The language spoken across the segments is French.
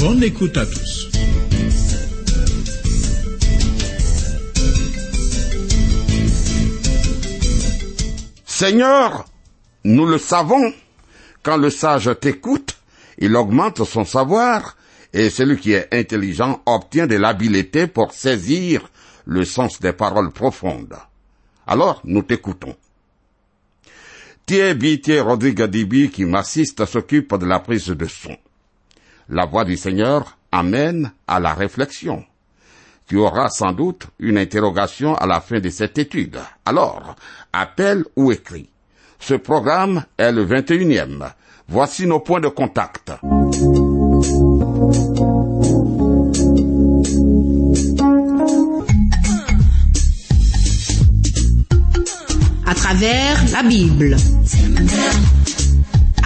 Bonne écoute à tous. Seigneur, nous le savons, quand le sage t'écoute, il augmente son savoir, et celui qui est intelligent obtient de l'habileté pour saisir le sens des paroles profondes. Alors, nous t'écoutons. Thierry Thierry Rodrigue Dibi, qui m'assiste, s'occupe de la prise de son. La voix du Seigneur amène à la réflexion. Tu auras sans doute une interrogation à la fin de cette étude. Alors, appelle ou écris. Ce programme est le 21e. Voici nos points de contact. À travers la Bible.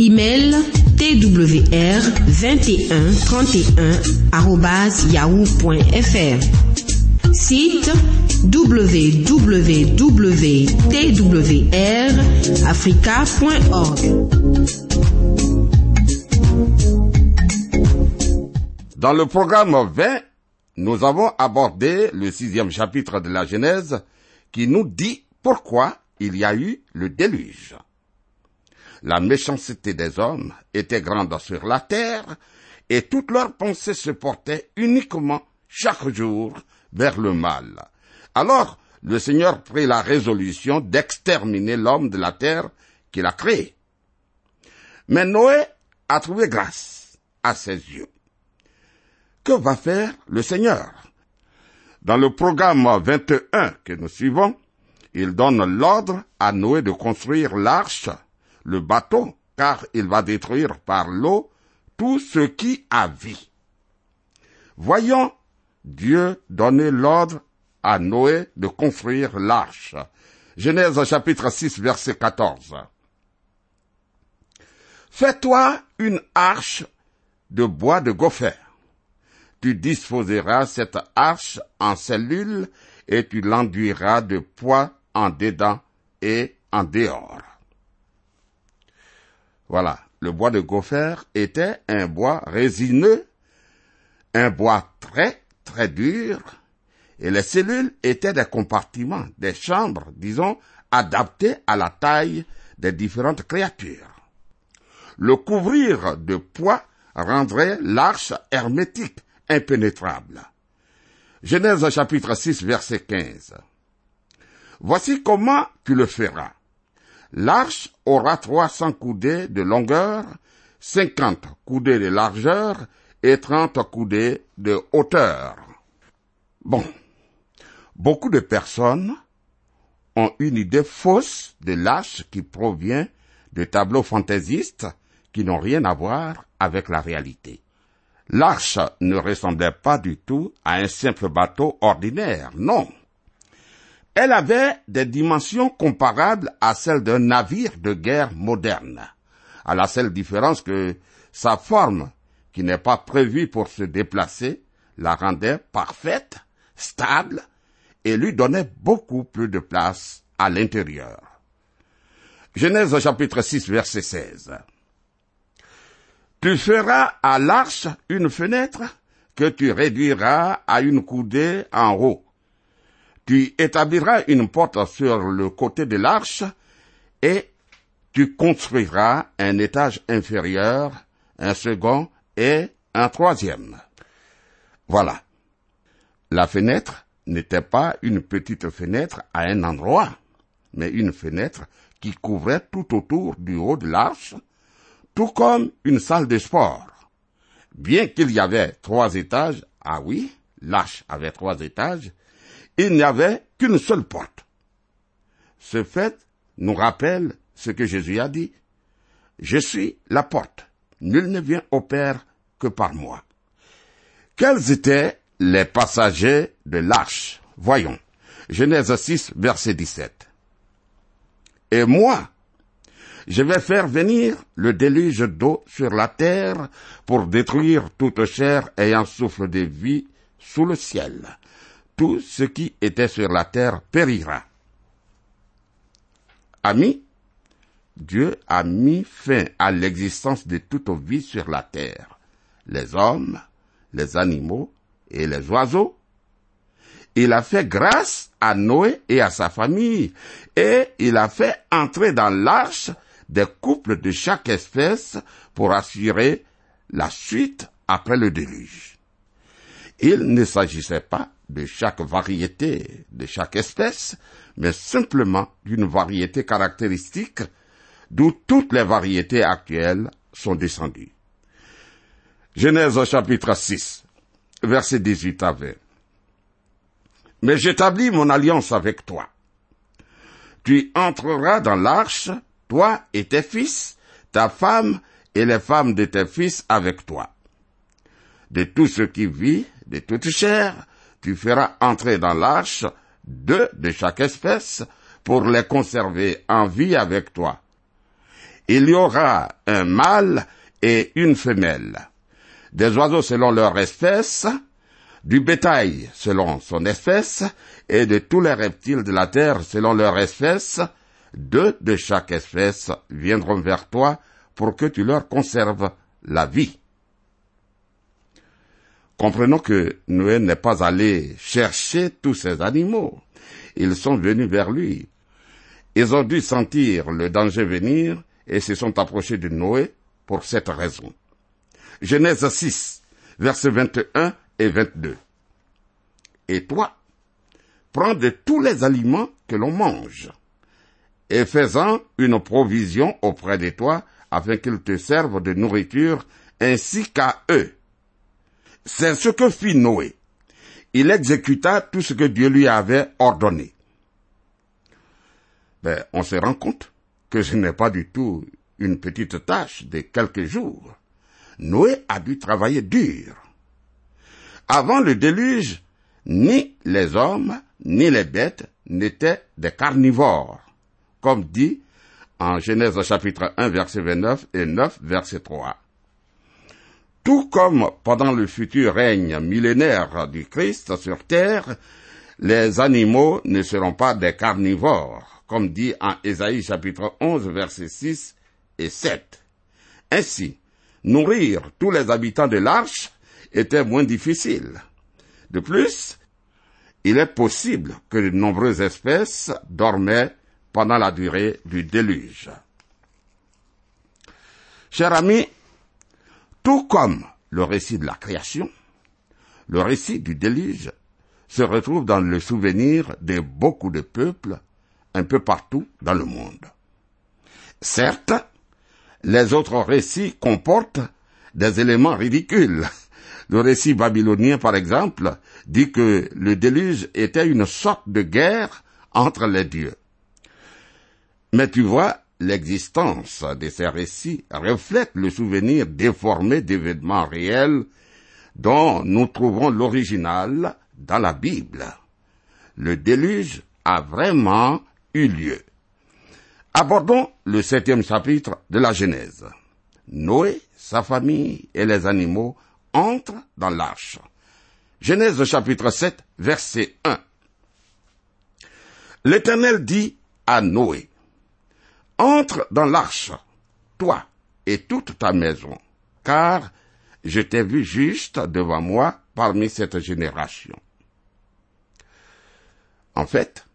Email twr 21 31 yahoo.fr. Site www.twrafrica.org. Dans le programme 20, nous avons abordé le sixième chapitre de la Genèse qui nous dit pourquoi il y a eu le déluge. La méchanceté des hommes était grande sur la terre et toutes leurs pensées se portaient uniquement chaque jour vers le mal. Alors, le Seigneur prit la résolution d'exterminer l'homme de la terre qu'il a créé. Mais Noé a trouvé grâce à ses yeux. Que va faire le Seigneur? Dans le programme 21 que nous suivons, il donne l'ordre à Noé de construire l'arche, le bateau, car il va détruire par l'eau tout ce qui a vie. Voyons Dieu donner l'ordre à Noé de construire l'arche. Genèse chapitre 6 verset 14. Fais-toi une arche de bois de gopher. Tu disposeras cette arche en cellules et tu l'enduiras de poids en dedans et en dehors. Voilà, le bois de gopher était un bois résineux, un bois très très dur, et les cellules étaient des compartiments, des chambres, disons, adaptées à la taille des différentes créatures. Le couvrir de poids rendrait l'arche hermétique, impénétrable. Genèse chapitre 6 verset 15. Voici comment tu le feras. L'arche aura 300 coudées de longueur, 50 coudées de largeur et 30 coudées de hauteur. Bon, beaucoup de personnes ont une idée fausse de l'arche qui provient de tableaux fantaisistes qui n'ont rien à voir avec la réalité. L'arche ne ressemblait pas du tout à un simple bateau ordinaire, non. Elle avait des dimensions comparables à celles d'un navire de guerre moderne, à la seule différence que sa forme, qui n'est pas prévue pour se déplacer, la rendait parfaite, stable, et lui donnait beaucoup plus de place à l'intérieur. Genèse chapitre 6 verset 16. Tu feras à l'arche une fenêtre que tu réduiras à une coudée en haut. Tu établiras une porte sur le côté de l'arche et tu construiras un étage inférieur, un second et un troisième. Voilà. La fenêtre n'était pas une petite fenêtre à un endroit, mais une fenêtre qui couvrait tout autour du haut de l'arche, tout comme une salle de sport. Bien qu'il y avait trois étages, ah oui, l'arche avait trois étages, il n'y avait qu'une seule porte. Ce fait nous rappelle ce que Jésus a dit. Je suis la porte. Nul ne vient au Père que par moi. Quels étaient les passagers de l'arche? Voyons. Genèse 6, verset 17. Et moi, je vais faire venir le déluge d'eau sur la terre pour détruire toute chair ayant souffle de vie sous le ciel. Tout ce qui était sur la terre périra. Amis, Dieu a mis fin à l'existence de toute vie sur la terre, les hommes, les animaux et les oiseaux. Il a fait grâce à Noé et à sa famille, et il a fait entrer dans l'arche des couples de chaque espèce pour assurer la suite après le déluge. Il ne s'agissait pas de chaque variété, de chaque espèce, mais simplement d'une variété caractéristique d'où toutes les variétés actuelles sont descendues. Genèse chapitre 6, verset 18 à 20. Mais j'établis mon alliance avec toi. Tu entreras dans l'arche, toi et tes fils, ta femme et les femmes de tes fils avec toi. De tout ce qui vit, de toute chair, tu feras entrer dans l'arche deux de chaque espèce pour les conserver en vie avec toi. Il y aura un mâle et une femelle, des oiseaux selon leur espèce, du bétail selon son espèce, et de tous les reptiles de la terre selon leur espèce, deux de chaque espèce viendront vers toi pour que tu leur conserves la vie. Comprenons que Noé n'est pas allé chercher tous ces animaux. Ils sont venus vers lui. Ils ont dû sentir le danger venir et se sont approchés de Noé pour cette raison. Genèse 6, versets 21 et 22. Et toi, prends de tous les aliments que l'on mange, et fais-en une provision auprès de toi, afin qu'ils te servent de nourriture ainsi qu'à eux. C'est ce que fit Noé. Il exécuta tout ce que Dieu lui avait ordonné. Ben, on se rend compte que ce n'est pas du tout une petite tâche de quelques jours. Noé a dû travailler dur. Avant le déluge, ni les hommes, ni les bêtes n'étaient des carnivores, comme dit en Genèse chapitre 1 verset 29 et 9 verset 3. Tout comme pendant le futur règne millénaire du Christ sur terre, les animaux ne seront pas des carnivores, comme dit en Ésaïe chapitre 11 verset 6 et 7. Ainsi, nourrir tous les habitants de l'arche était moins difficile. De plus, il est possible que de nombreuses espèces dormaient pendant la durée du déluge. Chers amis, tout comme le récit de la création, le récit du déluge se retrouve dans le souvenir de beaucoup de peuples un peu partout dans le monde. Certes, les autres récits comportent des éléments ridicules. Le récit babylonien, par exemple, dit que le déluge était une sorte de guerre entre les dieux. Mais tu vois, l'existence de ces récits reflète le souvenir déformé d'événements réels dont nous trouvons l'original dans la Bible. Le déluge a vraiment eu lieu. Abordons le septième chapitre de la Genèse. Noé, sa famille et les animaux entrent dans l'arche. Genèse chapitre 7, verset 1. L'Éternel dit à Noé, Entre dans l'arche, toi et toute ta maison, car je t'ai vu juste devant moi parmi cette génération. En fait,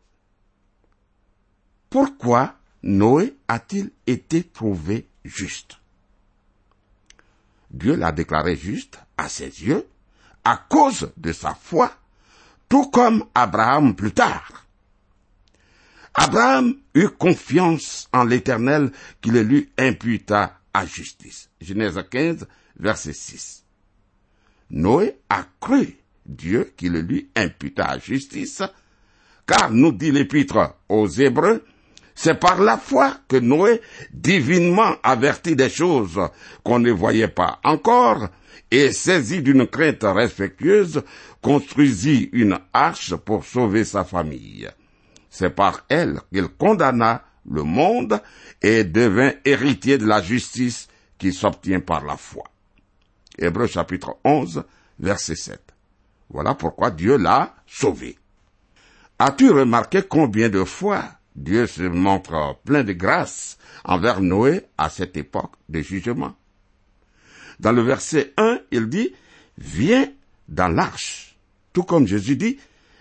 pourquoi Noé a-t-il été trouvé juste? Dieu l'a déclaré juste à ses yeux à cause de sa foi, tout comme Abraham plus tard. Abraham eut confiance en l'Éternel qui le lui imputa à justice. Genèse 15, verset 6. Noé a cru Dieu qui le lui imputa à justice, car nous dit l'épître aux Hébreux, c'est par la foi que Noé, divinement averti des choses qu'on ne voyait pas encore, et saisi d'une crainte respectueuse, construisit une arche pour sauver sa famille. C'est par elle qu'il condamna le monde et devint héritier de la justice qui s'obtient par la foi. Hébreu chapitre 11, verset 7. Voilà pourquoi Dieu l'a sauvé. As-tu remarqué combien de fois Dieu se montre plein de grâce envers Noé à cette époque de jugement? Dans le verset 1, il dit, Viens dans l'arche. Tout comme Jésus dit,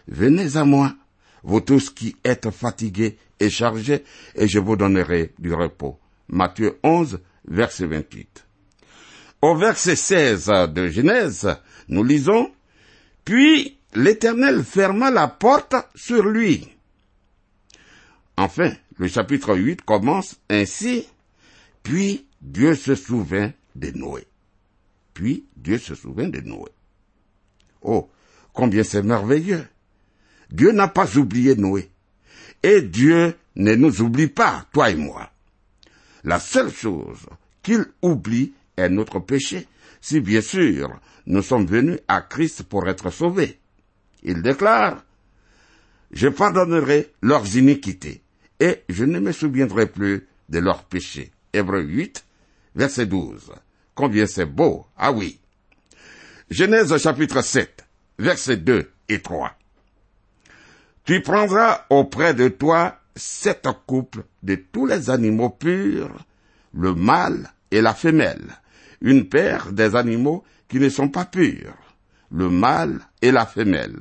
Venez à moi, vous tous qui êtes fatigués et chargés, et je vous donnerai du repos. Matthieu 11, verset 28. Au verset 16 de Genèse, nous lisons, Puis l'Éternel ferma la porte sur lui. Enfin, le chapitre 8 commence ainsi, Puis Dieu se souvint de Noé. Puis Dieu se souvint de Noé. Oh, combien c'est merveilleux. Dieu n'a pas oublié Noé. Et Dieu ne nous oublie pas, toi et moi. La seule chose qu'il oublie est notre péché, si bien sûr nous sommes venus à Christ pour être sauvés. Il déclare, Je pardonnerai leurs iniquités, et je ne me souviendrai plus de leurs péchés. Hébreu 8, verset 12. Combien c'est beau, ah oui. Genèse chapitre 7, verset 2 et 3. Tu prendras auprès de toi sept couples de tous les animaux purs, le mâle et la femelle, une paire des animaux qui ne sont pas purs, le mâle et la femelle,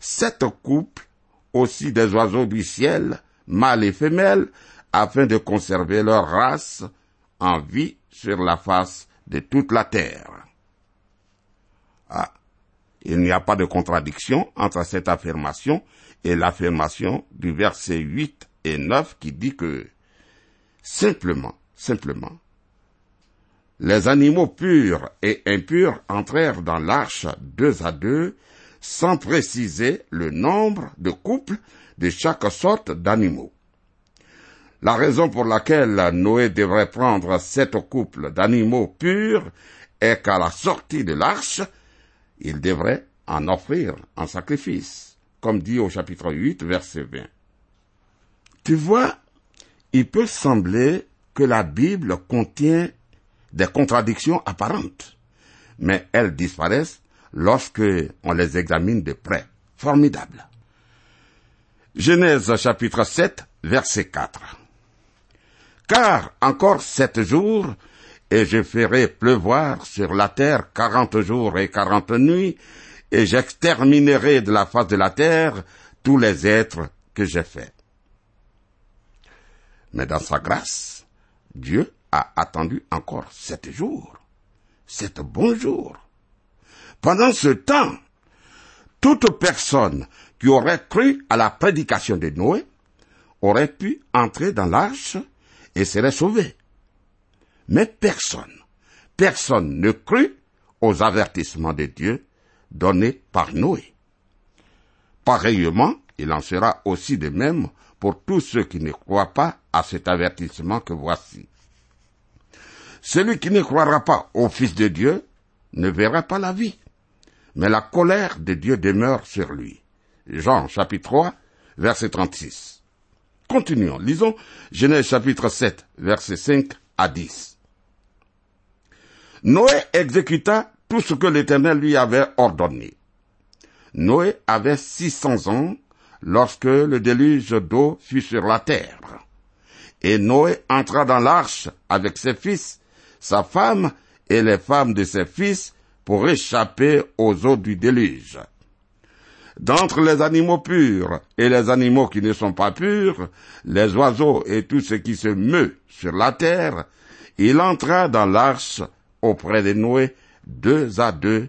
sept couples aussi des oiseaux du ciel, mâle et femelle, afin de conserver leur race en vie sur la face de toute la terre. Ah, il n'y a pas de contradiction entre cette affirmation et l'affirmation du verset 8 et 9 qui dit que simplement, simplement, les animaux purs et impurs entrèrent dans l'arche deux à deux, sans préciser le nombre de couples de chaque sorte d'animaux. La raison pour laquelle Noé devrait prendre sept couples d'animaux purs est qu'à la sortie de l'arche, il devrait en offrir en sacrifice, comme dit au chapitre 8, verset 20. Tu vois, il peut sembler que la Bible contient des contradictions apparentes, mais elles disparaissent lorsque on les examine de près. Formidable. Genèse chapitre 7, verset 4 car encore sept jours, et je ferai pleuvoir sur la terre quarante jours et quarante nuits, et j'exterminerai de la face de la terre tous les êtres que j'ai faits. Mais dans sa grâce, Dieu a attendu encore sept jours, sept bons jours. Pendant ce temps, toute personne qui aurait cru à la prédication de Noé aurait pu entrer dans l'arche et serait sauvé. Mais personne, personne ne crut aux avertissements de Dieu donnés par Noé. Pareillement, il en sera aussi de même pour tous ceux qui ne croient pas à cet avertissement que voici. Celui qui ne croira pas au Fils de Dieu ne verra pas la vie, mais la colère de Dieu demeure sur lui. Jean chapitre 3, verset 36. Continuons, lisons Genèse chapitre 7, versets 5 à 10. Noé exécuta tout ce que l'Éternel lui avait ordonné. Noé avait 600 ans lorsque le déluge d'eau fut sur la terre. Et Noé entra dans l'arche avec ses fils, sa femme et les femmes de ses fils pour échapper aux eaux du déluge d'entre les animaux purs et les animaux qui ne sont pas purs, les oiseaux et tout ce qui se meut sur la terre, il entra dans l'arche auprès de Noé deux à deux,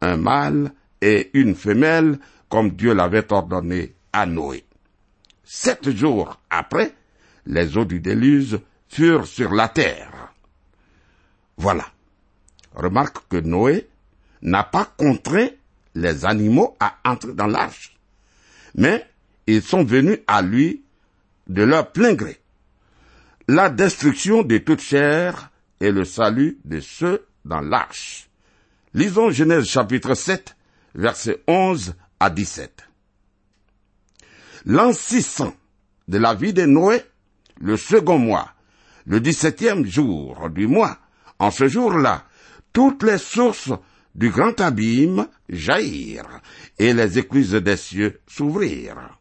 un mâle et une femelle, comme Dieu l'avait ordonné à Noé. Sept jours après, les eaux du déluge furent sur la terre. Voilà. Remarque que Noé n'a pas contraint les animaux à entrer dans l'arche, mais ils sont venus à lui de leur plein gré. La destruction de toute chair et le salut de ceux dans l'arche. Lisons Genèse chapitre 7, versets 11 à 17. L'an 600 de la vie de Noé, le second mois, le dix-septième jour du mois, en ce jour-là, toutes les sources du grand abîme jaillirent, et les écluses des cieux s'ouvrirent.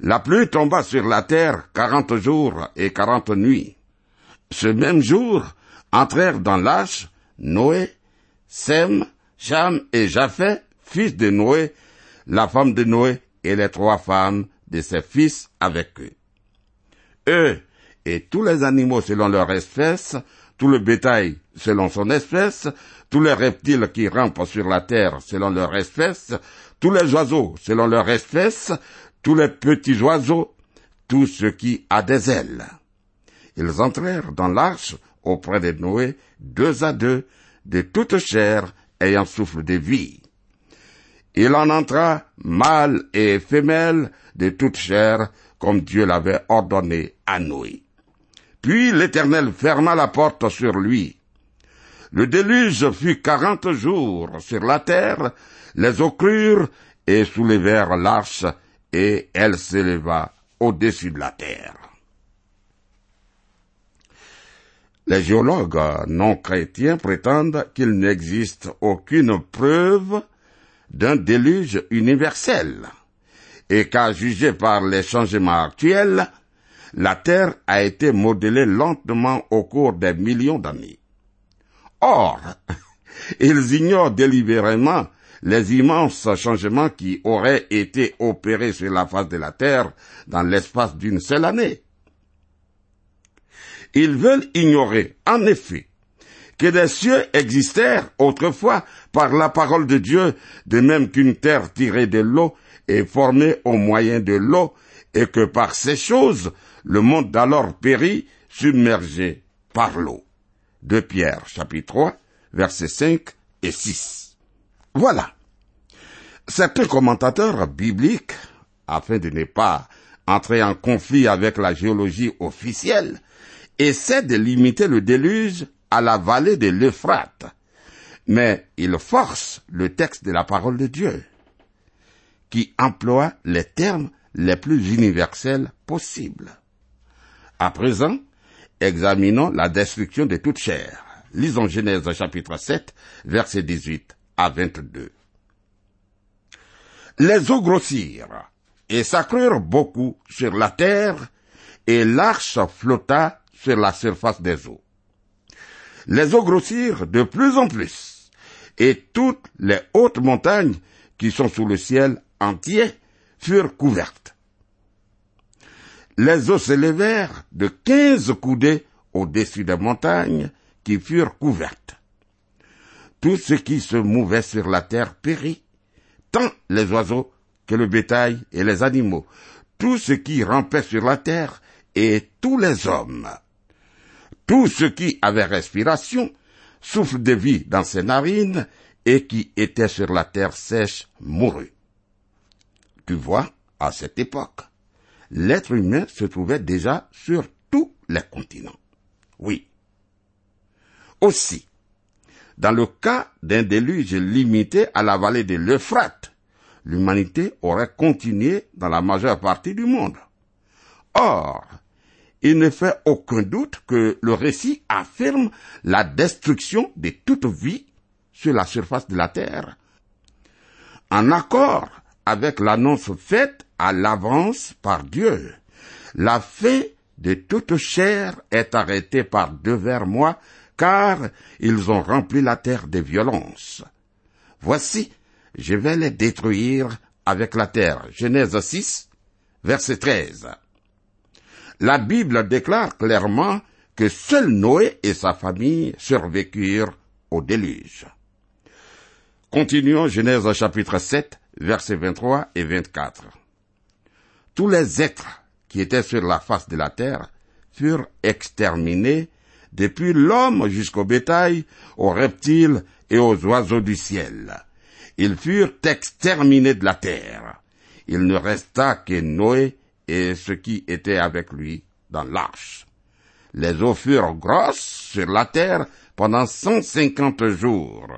La pluie tomba sur la terre quarante jours et quarante nuits. Ce même jour, entrèrent dans l'âge Noé, Sem, Cham et Japhet, fils de Noé, la femme de Noé et les trois femmes de ses fils avec eux. Eux et tous les animaux selon leur espèce, tout le bétail selon son espèce, tous les reptiles qui rampent sur la terre selon leur espèce, tous les oiseaux selon leur espèce, tous les petits oiseaux, tout ce qui a des ailes. Ils entrèrent dans l'arche auprès de Noé, deux à deux, de toute chair ayant souffle de vie. Il en entra mâle et femelle de toute chair, comme Dieu l'avait ordonné à Noé. Puis l'Éternel ferma la porte sur lui. Le déluge fut quarante jours sur la terre, les eaux et soulevèrent l'arche, et elle s'éleva au-dessus de la terre. Les géologues non chrétiens prétendent qu'il n'existe aucune preuve d'un déluge universel, et qu'à juger par les changements actuels, la Terre a été modelée lentement au cours des millions d'années. Or, ils ignorent délibérément les immenses changements qui auraient été opérés sur la face de la Terre dans l'espace d'une seule année. Ils veulent ignorer, en effet, que des cieux existèrent autrefois par la parole de Dieu, de même qu'une terre tirée de l'eau est formée au moyen de l'eau, et que par ces choses, le monde d'alors périt, submergé par l'eau. De Pierre, chapitre 3, versets 5 et 6. Voilà. Certains commentateurs bibliques, afin de ne pas entrer en conflit avec la géologie officielle, essaient de limiter le déluge à la vallée de l'Euphrate, mais ils forcent le texte de la parole de Dieu, qui emploie les termes les plus universels possibles. À présent, examinons la destruction de toute chair. Lisons Genèse chapitre 7, versets 18 à 22. Les eaux grossirent et s'accrurent beaucoup sur la terre, et l'arche flotta sur la surface des eaux. Les eaux grossirent de plus en plus, et toutes les hautes montagnes qui sont sous le ciel entier furent couvertes. Les eaux s'élevèrent de quinze coudées au-dessus des montagnes qui furent couvertes. Tout ce qui se mouvait sur la terre périt, tant les oiseaux que le bétail et les animaux, tout ce qui rampait sur la terre et tous les hommes. Tout ce qui avait respiration, souffle de vie dans ses narines et qui était sur la terre sèche mourut. Tu vois, à cette époque, l'être humain se trouvait déjà sur tous les continents. Oui. Aussi, dans le cas d'un déluge limité à la vallée de l'Euphrate, l'humanité aurait continué dans la majeure partie du monde. Or, il ne fait aucun doute que le récit affirme la destruction de toute vie sur la surface de la terre. En accord avec l'annonce faite à l'avance par Dieu, la fin de toute chair est arrêtée par deux vers mois, car ils ont rempli la terre de violence. Voici, je vais les détruire avec la terre. Genèse 6, verset 13. La Bible déclare clairement que seul Noé et sa famille survécurent au déluge. Continuons Genèse chapitre 7, versets 23 et 24. Tous les êtres qui étaient sur la face de la terre furent exterminés, depuis l'homme jusqu'au bétail, aux reptiles et aux oiseaux du ciel. Ils furent exterminés de la terre. Il ne resta que Noé et ce qui était avec lui dans l'arche. Les eaux furent grosses sur la terre pendant cent cinquante jours.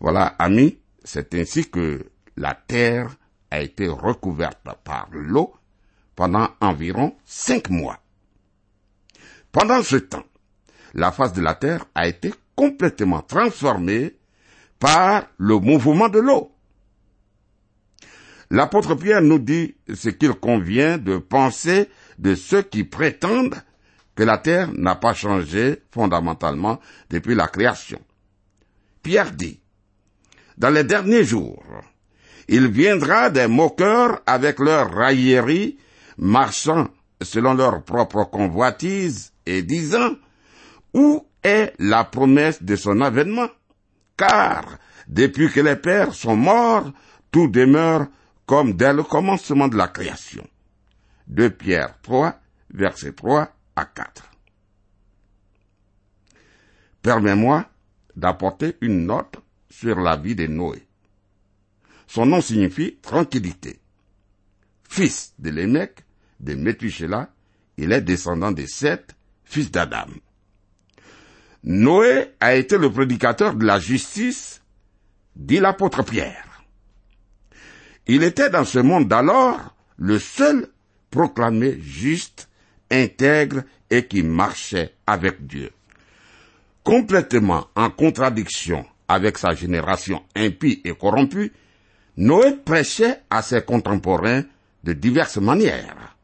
Voilà, amis, c'est ainsi que la terre a été recouverte par l'eau pendant environ cinq mois. Pendant ce temps, la face de la terre a été complètement transformée par le mouvement de l'eau. L'apôtre Pierre nous dit ce qu'il convient de penser de ceux qui prétendent que la terre n'a pas changé fondamentalement depuis la création. Pierre dit, dans les derniers jours, il viendra des moqueurs avec leurs railleries, marchant selon leur propre convoitise et disant, où est la promesse de son avènement? Car, depuis que les pères sont morts, tout demeure comme dès le commencement de la création. De Pierre 3, verset 3 à 4. Permets-moi d'apporter une note sur la vie de Noé. Son nom signifie tranquillité. Fils de Lémec, de Methuselah, il est descendant de Seth, fils d'Adam. Noé a été le prédicateur de la justice, dit l'apôtre Pierre. Il était dans ce monde d'alors le seul proclamé juste, intègre et qui marchait avec Dieu. Complètement en contradiction avec sa génération impie et corrompue, Noé prêchait à ses contemporains de diverses manières.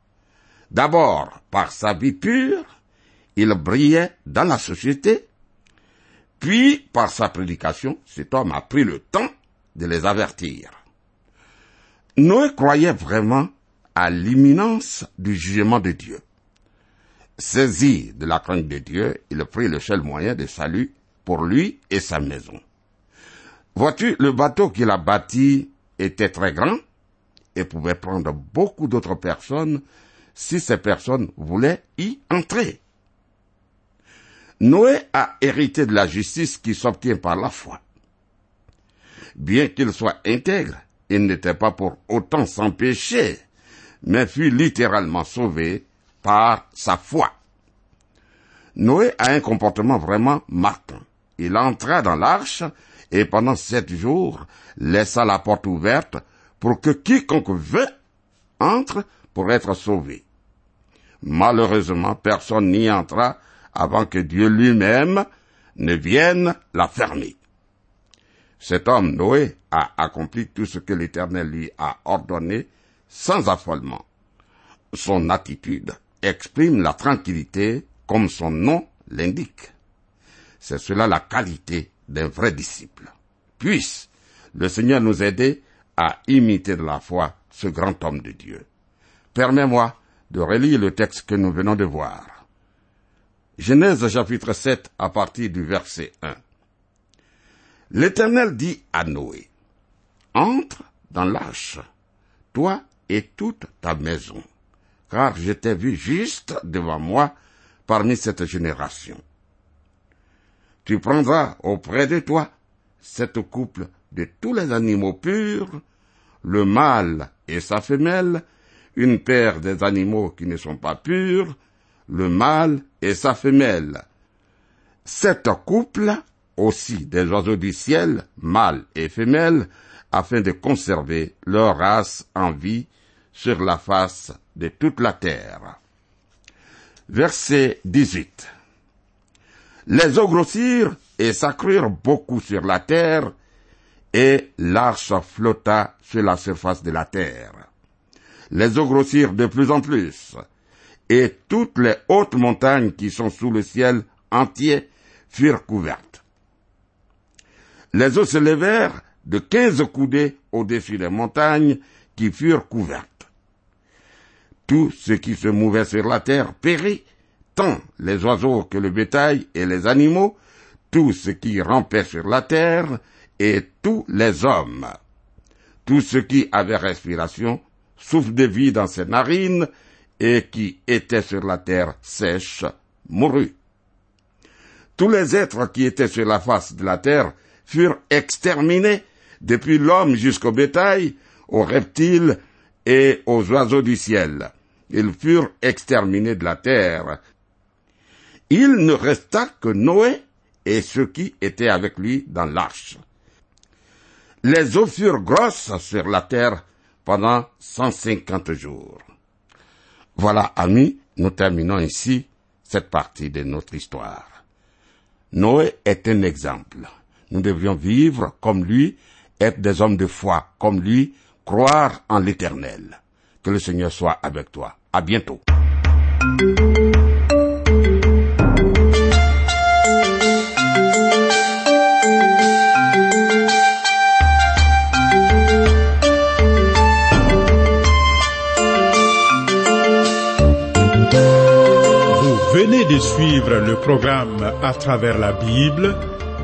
D'abord, par sa vie pure, il brillait dans la société, puis par sa prédication, cet homme a pris le temps de les avertir. Noé croyait vraiment à l'imminence du jugement de Dieu. Saisi de la crainte de Dieu, il prit le seul moyen de salut pour lui et sa maison. Vois-tu, le bateau qu'il a bâti était très grand et pouvait prendre beaucoup d'autres personnes si ces personnes voulaient y entrer. Noé a hérité de la justice qui s'obtient par la foi. Bien qu'il soit intègre, il n'était pas pour autant sans péché, mais fut littéralement sauvé par sa foi. Noé a un comportement vraiment marquant. Il entra dans l'arche et pendant sept jours laissa la porte ouverte pour que quiconque veut entre pour être sauvé. Malheureusement, personne n'y entra avant que Dieu lui-même ne vienne la fermer. Cet homme, Noé, a accompli tout ce que l'Éternel lui a ordonné sans affolement. Son attitude exprime la tranquillité comme son nom l'indique. C'est cela la qualité d'un vrai disciple. Puisse le Seigneur nous aider à imiter de la foi ce grand homme de Dieu. Permets-moi de relire le texte que nous venons de voir. Genèse chapitre 7 à partir du verset 1. L'Éternel dit à Noé, Entre dans l'arche, toi et toute ta maison, car je t'ai vu juste devant moi parmi cette génération. Tu prendras auprès de toi cette couple de tous les animaux purs, le mâle et sa femelle, une paire des animaux qui ne sont pas purs, le mâle et sa femelle. Cette couple, aussi des oiseaux du ciel, mâle et femelle, afin de conserver leur race en vie sur la face de toute la terre. Verset 18. Les eaux grossirent et s'accrurent beaucoup sur la terre, et l'arche flotta sur la surface de la terre. Les eaux grossirent de plus en plus, et toutes les hautes montagnes qui sont sous le ciel entier furent couvertes. Les eaux se levèrent de quinze coudées au-dessus des montagnes qui furent couvertes. Tout ce qui se mouvait sur la terre périt, tant les oiseaux que le bétail et les animaux, tout ce qui rampait sur la terre et tous les hommes. Tout ce qui avait respiration, souffle de vie dans ses narines, et qui était sur la terre sèche, mourut. Tous les êtres qui étaient sur la face de la terre furent exterminés, depuis l'homme jusqu'au bétail, aux reptiles et aux oiseaux du ciel. Ils furent exterminés de la terre. Il ne resta que Noé et ceux qui étaient avec lui dans l'arche. Les eaux furent grosses sur la terre pendant cent cinquante jours. Voilà, amis, nous terminons ici cette partie de notre histoire. Noé est un exemple. Nous devrions vivre comme lui, être des hommes de foi comme lui, croire en l'éternel. Que le Seigneur soit avec toi. À bientôt. Vous venez de suivre le programme À travers la Bible,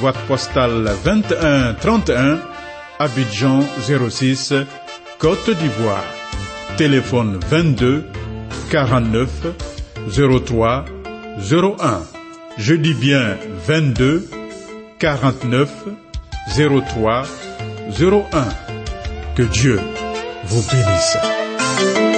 boîte postale 2131, Abidjan 06, Côte d'Ivoire. Téléphone 22 49 03 01. Je dis bien 22 49 03 01. Que Dieu vous bénisse.